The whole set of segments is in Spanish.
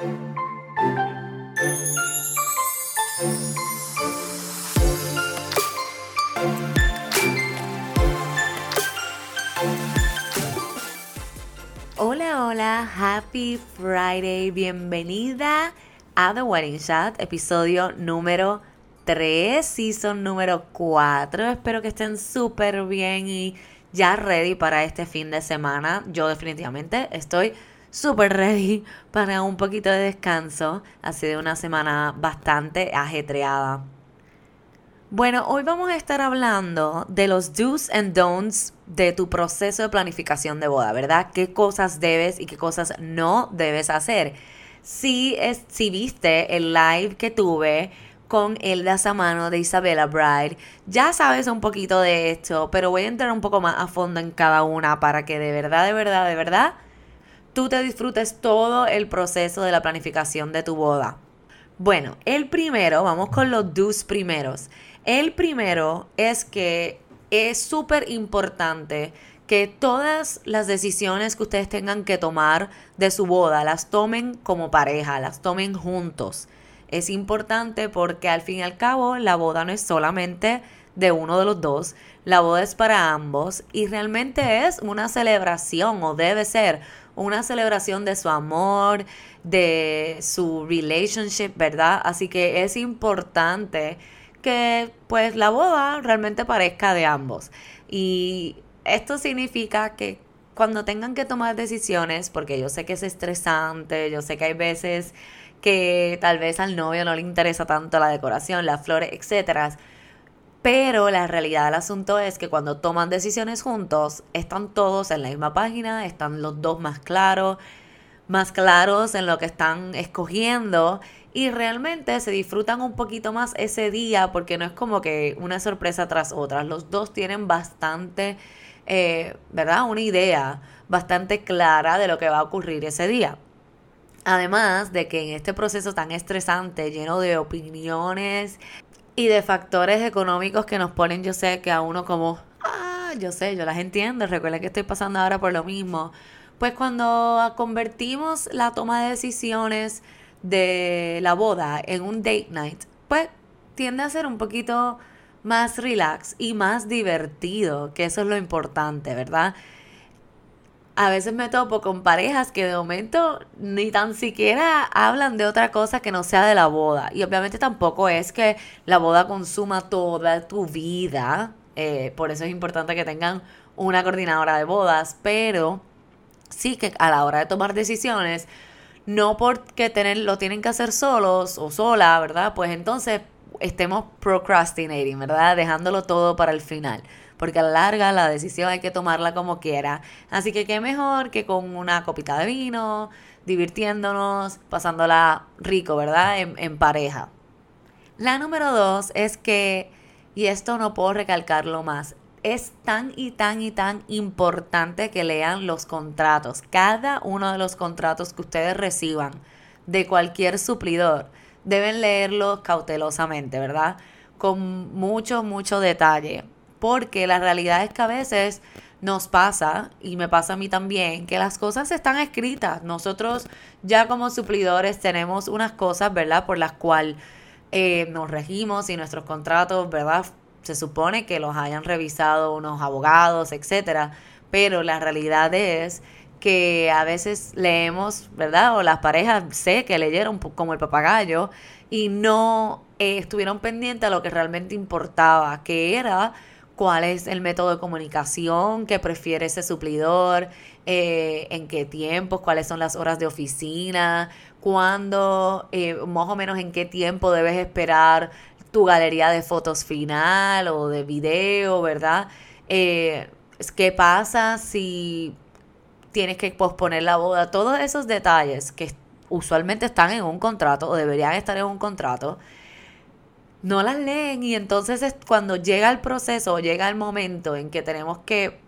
Hola, hola, happy Friday, bienvenida a The Wedding Shot, episodio número 3, season número 4. Espero que estén súper bien y ya ready para este fin de semana. Yo definitivamente estoy súper ready para un poquito de descanso. Ha sido una semana bastante ajetreada. Bueno, hoy vamos a estar hablando de los do's and don'ts de tu proceso de planificación de boda, ¿verdad? ¿Qué cosas debes y qué cosas no debes hacer? Si, es, si viste el live que tuve con Elda Samano de Isabella Bride, ya sabes un poquito de esto, pero voy a entrar un poco más a fondo en cada una para que de verdad, de verdad, de verdad, tú te disfrutes todo el proceso de la planificación de tu boda. Bueno, el primero, vamos con los do's primeros. El primero es que es súper importante que todas las decisiones que ustedes tengan que tomar de su boda las tomen como pareja, las tomen juntos. Es importante porque al fin y al cabo la boda no es solamente de uno de los dos, la boda es para ambos y realmente es una celebración o debe ser una celebración de su amor, de su relationship, ¿verdad? Así que es importante que pues la boda realmente parezca de ambos. Y esto significa que cuando tengan que tomar decisiones, porque yo sé que es estresante, yo sé que hay veces que tal vez al novio no le interesa tanto la decoración, las flores, etcétera. Pero la realidad del asunto es que cuando toman decisiones juntos, están todos en la misma página, están los dos más claros, más claros en lo que están escogiendo y realmente se disfrutan un poquito más ese día porque no es como que una sorpresa tras otra. Los dos tienen bastante, eh, ¿verdad? Una idea bastante clara de lo que va a ocurrir ese día. Además de que en este proceso tan estresante, lleno de opiniones y de factores económicos que nos ponen, yo sé que a uno como, ah, yo sé, yo las entiendo, recuerden que estoy pasando ahora por lo mismo. Pues cuando convertimos la toma de decisiones de la boda en un date night, pues tiende a ser un poquito más relax y más divertido, que eso es lo importante, ¿verdad? A veces me topo con parejas que de momento ni tan siquiera hablan de otra cosa que no sea de la boda. Y obviamente tampoco es que la boda consuma toda tu vida. Eh, por eso es importante que tengan una coordinadora de bodas. Pero sí que a la hora de tomar decisiones, no porque tener, lo tienen que hacer solos o sola, ¿verdad? Pues entonces estemos procrastinating, ¿verdad? Dejándolo todo para el final porque a la larga la decisión hay que tomarla como quiera. Así que qué mejor que con una copita de vino, divirtiéndonos, pasándola rico, ¿verdad? En, en pareja. La número dos es que, y esto no puedo recalcarlo más, es tan y tan y tan importante que lean los contratos. Cada uno de los contratos que ustedes reciban de cualquier suplidor, deben leerlos cautelosamente, ¿verdad? Con mucho, mucho detalle porque la realidad es que a veces nos pasa, y me pasa a mí también, que las cosas están escritas. Nosotros ya como suplidores tenemos unas cosas, ¿verdad? Por las cuales eh, nos regimos y nuestros contratos, ¿verdad? Se supone que los hayan revisado unos abogados, etcétera. Pero la realidad es que a veces leemos, ¿verdad? O las parejas sé que leyeron como el papagayo y no eh, estuvieron pendientes a lo que realmente importaba, que era cuál es el método de comunicación que prefiere ese suplidor, eh, en qué tiempos, cuáles son las horas de oficina, cuándo, eh, más o menos en qué tiempo debes esperar tu galería de fotos final o de video, ¿verdad? Eh, ¿Qué pasa si tienes que posponer la boda? Todos esos detalles que usualmente están en un contrato o deberían estar en un contrato no las leen y entonces es cuando llega el proceso, llega el momento en que tenemos que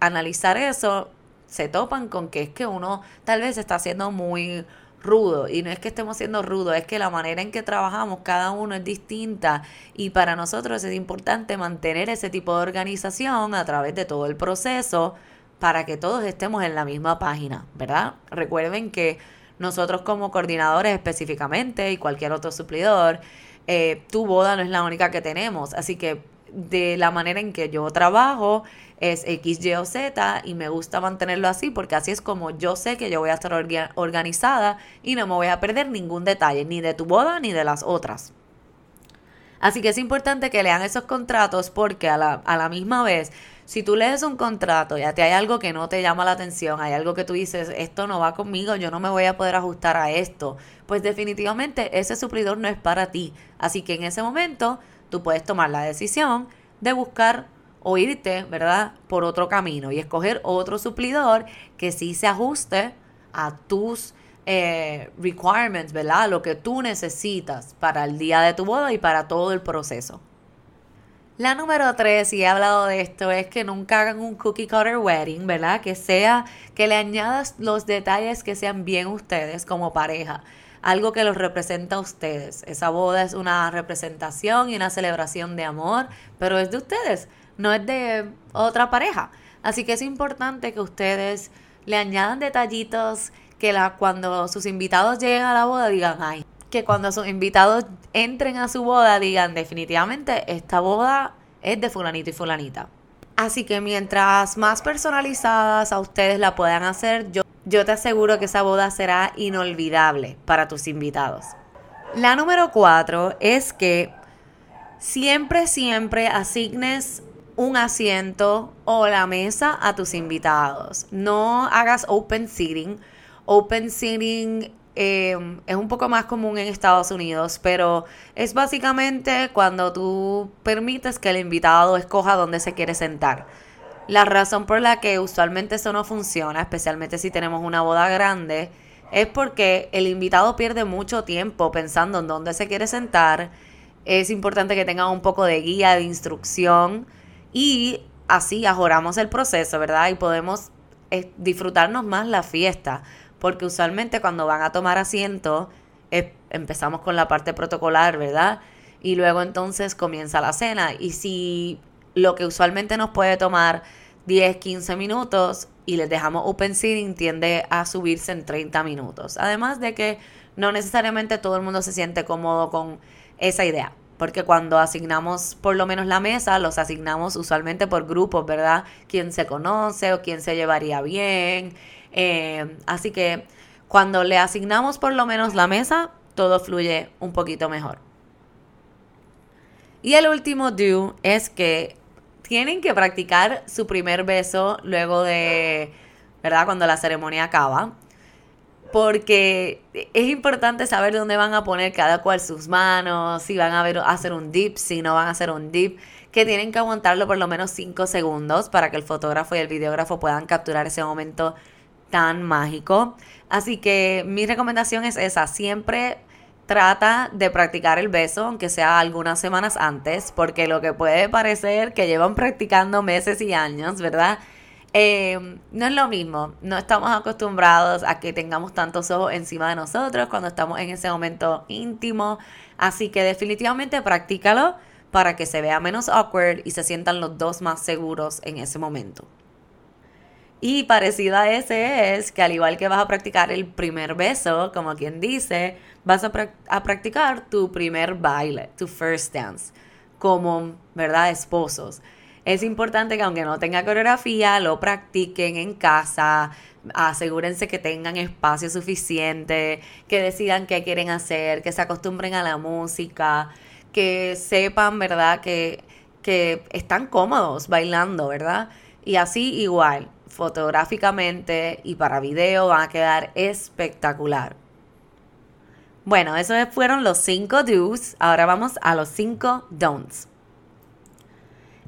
analizar eso, se topan con que es que uno tal vez está siendo muy rudo y no es que estemos siendo rudos, es que la manera en que trabajamos cada uno es distinta y para nosotros es importante mantener ese tipo de organización a través de todo el proceso para que todos estemos en la misma página, ¿verdad? Recuerden que nosotros como coordinadores específicamente y cualquier otro suplidor, eh, tu boda no es la única que tenemos. Así que de la manera en que yo trabajo es X, Y o Z y me gusta mantenerlo así porque así es como yo sé que yo voy a estar organizada y no me voy a perder ningún detalle, ni de tu boda ni de las otras. Así que es importante que lean esos contratos porque a la, a la misma vez, si tú lees un contrato y a ti hay algo que no te llama la atención, hay algo que tú dices, esto no va conmigo, yo no me voy a poder ajustar a esto, pues definitivamente ese suplidor no es para ti. Así que en ese momento tú puedes tomar la decisión de buscar o irte, ¿verdad?, por otro camino y escoger otro suplidor que sí se ajuste a tus eh, requirements, ¿verdad? Lo que tú necesitas para el día de tu boda y para todo el proceso. La número tres, y he hablado de esto, es que nunca hagan un cookie cutter wedding, ¿verdad? Que sea, que le añadas los detalles que sean bien ustedes como pareja algo que los representa a ustedes. Esa boda es una representación y una celebración de amor, pero es de ustedes, no es de otra pareja. Así que es importante que ustedes le añadan detallitos que cuando sus invitados lleguen a la boda digan, ay, que cuando sus invitados entren a su boda digan, definitivamente esta boda es de fulanito y fulanita. Así que mientras más personalizadas a ustedes la puedan hacer, yo yo te aseguro que esa boda será inolvidable para tus invitados. La número cuatro es que siempre, siempre asignes un asiento o la mesa a tus invitados. No hagas open seating. Open seating em, es un poco más común en Estados Unidos, pero es básicamente cuando tú permites que el invitado escoja dónde se quiere sentar. La razón por la que usualmente eso no funciona, especialmente si tenemos una boda grande, es porque el invitado pierde mucho tiempo pensando en dónde se quiere sentar. Es importante que tenga un poco de guía, de instrucción y así ajoramos el proceso, ¿verdad? Y podemos eh, disfrutarnos más la fiesta, porque usualmente cuando van a tomar asiento empezamos con la parte protocolar, ¿verdad? Y luego entonces comienza la cena. Y si lo que usualmente nos puede tomar 10, 15 minutos y les dejamos open seating tiende a subirse en 30 minutos. Además de que no necesariamente todo el mundo se siente cómodo con esa idea. Porque cuando asignamos por lo menos la mesa, los asignamos usualmente por grupos, ¿verdad? Quién se conoce o quién se llevaría bien. Eh, así que cuando le asignamos por lo menos la mesa, todo fluye un poquito mejor. Y el último do es que tienen que practicar su primer beso luego de, ¿verdad? Cuando la ceremonia acaba. Porque es importante saber dónde van a poner cada cual sus manos, si van a, ver, hacer un dip, si no van a hacer un dip, que tienen que aguantarlo por lo menos 5 segundos para que el fotógrafo y el videógrafo puedan capturar ese momento tan mágico. Así que mi recomendación es esa, siempre trata de practicar el beso, aunque sea algunas semanas antes, porque lo que puede parecer que llevan practicando meses y años, ¿verdad? Eh, no es lo mismo, no estamos acostumbrados a que tengamos tantos ojos encima de nosotros cuando estamos en ese momento íntimo, así que definitivamente practícalo para que se vea menos awkward y se sientan los dos más seguros en ese momento. Y parecido a ese es que al igual que vas a practicar el primer beso, como quien dice, vas a, practicar tu primer baile, tu first dance, como, ¿verdad?, esposos. Es importante que aunque no tenga coreografía, lo practiquen en casa, asegúrense que tengan espacio suficiente, que decidan qué quieren hacer, que se acostumbren a la música, que sepan, ¿verdad?, que, que están cómodos bailando, ¿verdad? Y así igual, fotográficamente y para video van a quedar espectacular. Bueno, esos fueron los 5 do's. Ahora vamos a los 5 don'ts.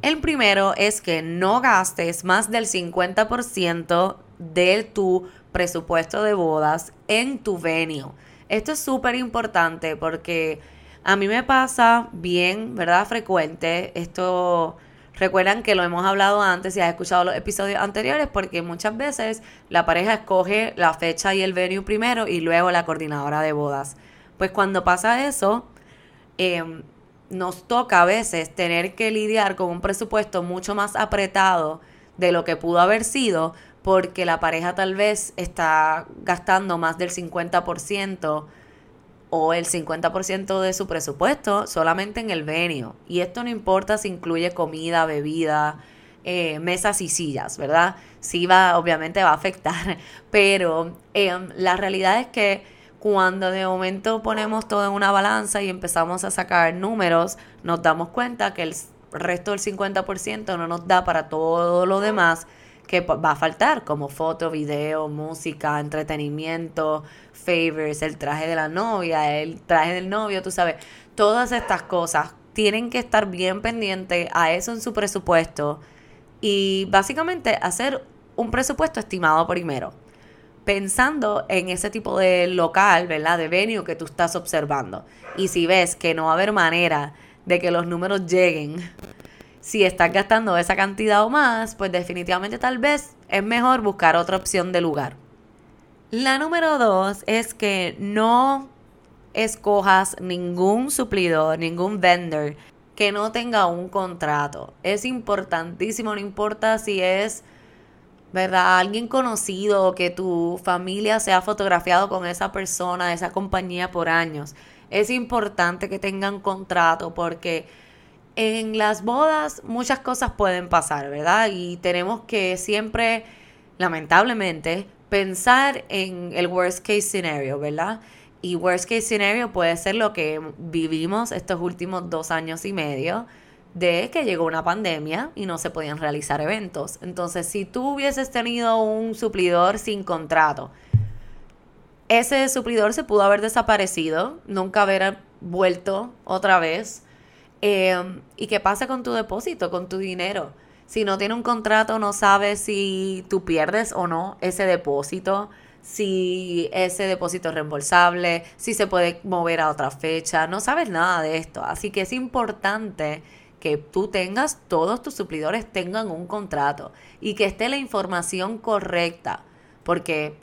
El primero es que no gastes más del 50% de tu presupuesto de bodas en tu venue. Esto es súper importante porque a mí me pasa bien, ¿verdad? Frecuente. Esto Recuerdan que lo hemos hablado antes y has escuchado los episodios anteriores porque muchas veces la pareja escoge la fecha y el venue primero y luego la coordinadora de bodas. Pues cuando pasa eso, em, nos toca a veces tener que lidiar con un presupuesto mucho más apretado de lo que pudo haber sido porque la pareja tal vez está gastando más del 50% o el 50% de su presupuesto solamente en el venio. Y esto no importa si incluye comida, bebida, eh, mesas y sillas, ¿verdad? Sí va, obviamente va a afectar, pero em, la realidad es que cuando de momento ponemos todo en una balanza y empezamos a sacar números, nos damos cuenta que el resto del 50% no nos da para todo lo demás que va a faltar, como foto, video, música, entretenimiento, favors, el traje de la novia, el traje del novio, tú sabes, todas estas cosas tienen que estar bien pendientes a eso en su presupuesto y básicamente hacer un presupuesto estimado primero, pensando en ese tipo de local, ¿verdad? De venue que tú estás observando. Y si ves que no va a haber manera de que los números lleguen si estás gastando esa cantidad o más, pues definitivamente tal vez es mejor buscar otra opción de lugar. La número dos es que no escojas ningún suplidor, ningún vendor que no tenga un contrato. Es importantísimo, no importa si es, ¿verdad? Alguien conocido, que tu familia se ha fotografiado con esa persona, esa compañía por años. Es importante que tengan contrato porque en las bodas muchas cosas pueden pasar, ¿verdad? Y tenemos que siempre, lamentablemente, pensar en el worst case scenario, ¿verdad? Y worst case scenario puede ser lo que vivimos estos últimos dos años y medio de que llegó una pandemia y no se podían realizar eventos. Entonces, si tú hubieses tenido un suplidor sin contrato, ese suplidor se pudo haber desaparecido, nunca haber vuelto otra vez Em, ¿Y qué pasa con tu depósito, con tu dinero? Si no tiene un contrato, no sabes si tú pierdes o no ese depósito, si ese depósito es reembolsable, si se puede mover a otra fecha, no sabes nada de esto. Así que es importante que tú tengas, todos tus suplidores tengan un contrato y que esté la información correcta, porque,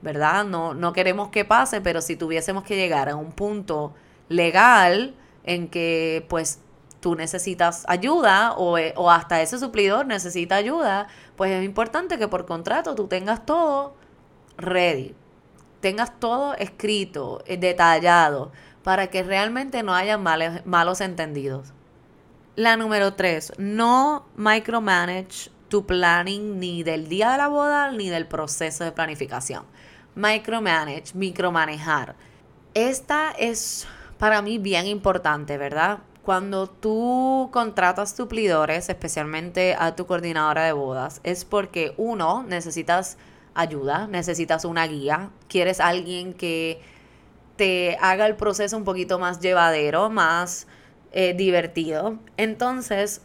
¿verdad? No, no queremos que pase, pero si tuviésemos que llegar a un punto legal, en que pues tú necesitas ayuda o, eh, o, hasta ese suplidor necesita ayuda, pues es importante que por contrato tú tengas todo ready, tengas todo escrito, eh, detallado, para que realmente no haya malos entendidos. La número tres, no micromanage tu planning ni del día de la boda ni del proceso de planificación. Micromanage, micromanejar. Esta es para mí bien importante, ¿verdad? Cuando tú contratas suplidores, especialmente a tu coordinadora de bodas, es porque uno, necesitas ayuda, necesitas una guía, quieres alguien que te haga el proceso un poquito más llevadero, más eh, divertido. Entonces,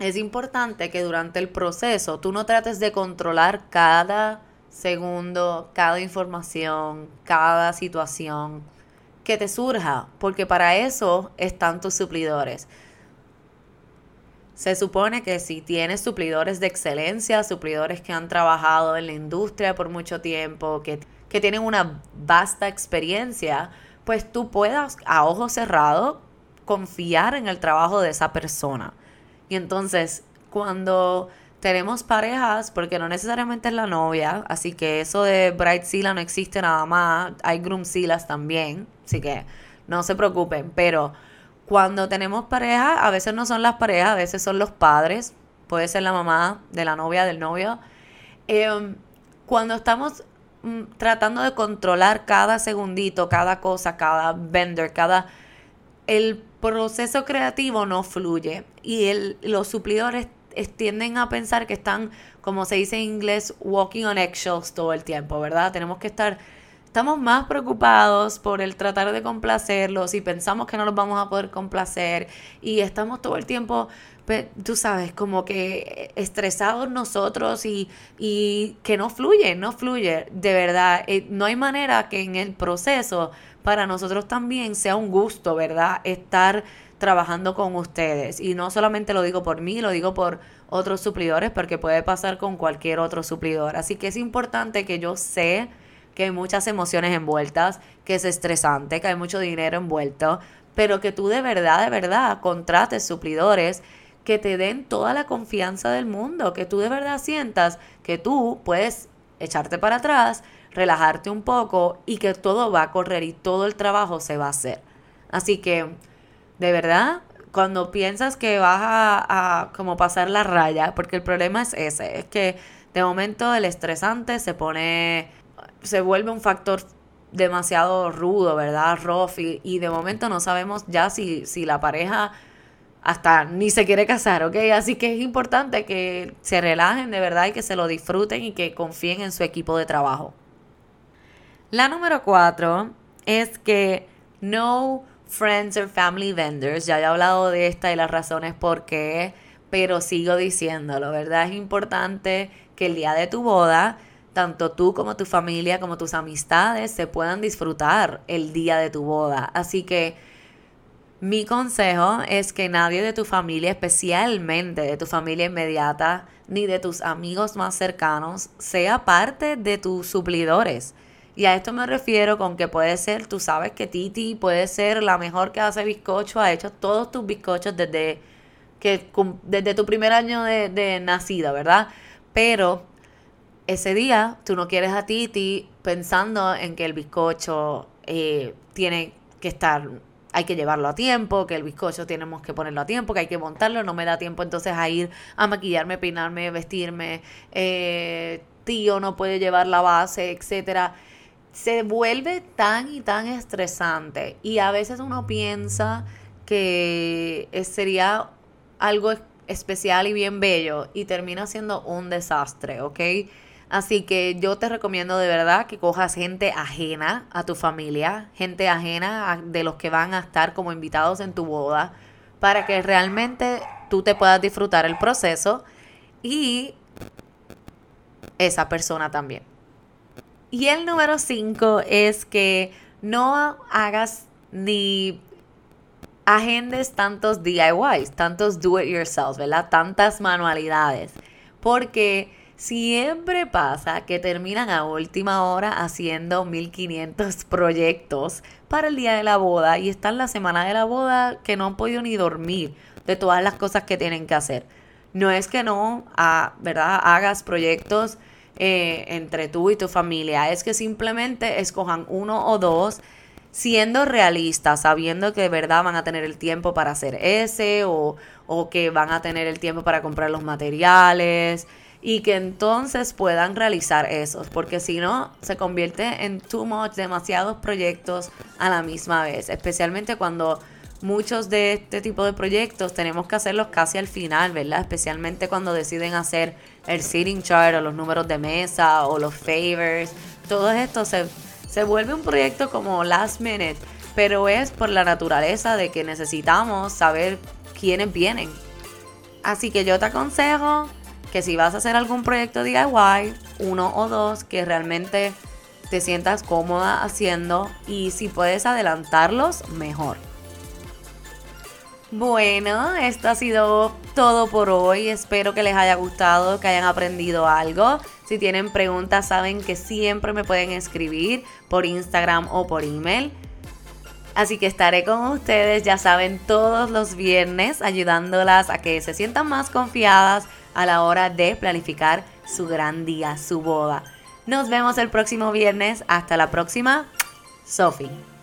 es importante que durante el proceso tú no trates de controlar cada segundo, cada información, cada situación que te surja, porque para eso están tus suplidores. Se supone que si tienes suplidores de excelencia, suplidores que han trabajado en la industria por mucho tiempo, que, que tienen una vasta experiencia, pues tú puedas a ojo cerrado confiar en el trabajo de esa persona. Y entonces, cuando tenemos parejas, porque no necesariamente es la novia, así que eso de Bright Sila no existe nada más, hay Groom Silas también, así que no se preocupen, pero cuando tenemos pareja, a veces no son las parejas, a veces son los padres, puede ser la mamá de la novia, del novio. Em, cuando estamos mm, tratando de controlar cada segundito, cada cosa, cada vendor, cada... El proceso creativo no fluye y el, los suplidores tienden a pensar que están, como se dice en inglés, walking on eggshells todo el tiempo, ¿verdad? Tenemos que estar, estamos más preocupados por el tratar de complacerlos y pensamos que no los vamos a poder complacer y estamos todo el tiempo, tú sabes, como que estresados nosotros y, y que no fluye, no fluye, de verdad. Eh, no hay manera que en el proceso para nosotros también sea un gusto, ¿verdad? Estar trabajando con ustedes. Y no solamente lo digo por mí, lo digo por otros suplidores, porque puede pasar con cualquier otro suplidor. Así que es importante que yo sé que hay muchas emociones envueltas, que es estresante, que hay mucho dinero envuelto, pero que tú de verdad, de verdad contrates suplidores que te den toda la confianza del mundo, que tú de verdad sientas que tú puedes echarte para atrás, relajarte un poco y que todo va a correr y todo el trabajo se va a hacer. Así que, de verdad, cuando piensas que vas a, como pasar la raya, porque el problema es ese, es que de momento el estresante se pone, se vuelve un factor demasiado rudo, ¿verdad? Rough y, de momento no sabemos ya si, si la pareja hasta ni se quiere casar, ¿ok? Así que es importante que se relajen de verdad y que se lo disfruten y que confíen en su equipo de trabajo. La número cuatro es que no friends or family vendors. Ya he hablado de esta y las razones por qué, pero sigo diciéndolo, ¿verdad? Es importante que el día de tu boda tanto tú como tu familia, como tus amistades se puedan disfrutar el día de tu boda. Así que mi consejo es que nadie de tu familia, especialmente de tu familia inmediata, ni de tus amigos más cercanos, sea parte de tus suplidores. Y a esto me refiero con que puede ser, tú sabes que Titi puede ser la mejor que hace bizcocho, ha hecho todos tus bizcochos desde, que, desde tu primer año de, nacida, ¿verdad? Pero ese día tú no quieres a Titi pensando en que el bizcocho eh, tiene que estar, hay que llevarlo a tiempo, que el bizcocho tenemos que ponerlo a tiempo, que hay que montarlo, no me da tiempo entonces a ir a maquillarme, peinarme, vestirme, eh, tío no puede llevar la base, etcétera. Se vuelve tan y tan estresante y a veces uno piensa que sería algo especial y bien bello y termina siendo un desastre, ¿ok? Así que yo te recomiendo de verdad que cojas gente ajena a tu familia, gente ajena de los que van a estar como invitados en tu boda, para que realmente tú te puedas disfrutar el proceso y esa persona también. Y el número 5 es que no hagas ni agendes tantos DIYs, tantos do it yourself, ¿verdad? Tantas manualidades. Porque Siempre pasa que terminan a última hora haciendo 1500 proyectos para el día de la boda y están la semana de la boda que no han podido ni dormir de todas las cosas que tienen que hacer. No es que no, ah, ¿verdad? Hagas proyectos eh, entre tú y tu familia, es que simplemente escojan uno o dos siendo realistas, sabiendo que de verdad van a tener el tiempo para hacer ese o, o que van a tener el tiempo para comprar los materiales y que entonces puedan realizar esos, porque si no, se convierte en too much, demasiados proyectos a la misma vez, especialmente cuando muchos de este tipo de proyectos tenemos que hacerlos casi al final, ¿verdad? Especialmente cuando deciden hacer el sitting chart o los números de mesa o los favors, todo esto se, se vuelve un proyecto como last minute, pero es por la naturaleza de que necesitamos saber quiénes vienen. Así que yo te aconsejo que si vas a hacer algún proyecto DIY, uno o dos, que realmente te sientas cómoda haciendo y si puedes adelantarlos, mejor. Bueno, esto ha sido todo por hoy. Espero que les haya gustado, que hayan aprendido algo. Si tienen preguntas, saben que siempre me pueden escribir por Instagram o por email. Así que estaré con ustedes, ya saben, todos los viernes ayudándolas a que se sientan más confiadas a la hora de planificar su gran día, su boda. Nos vemos el próximo viernes. Hasta la próxima. Sophie.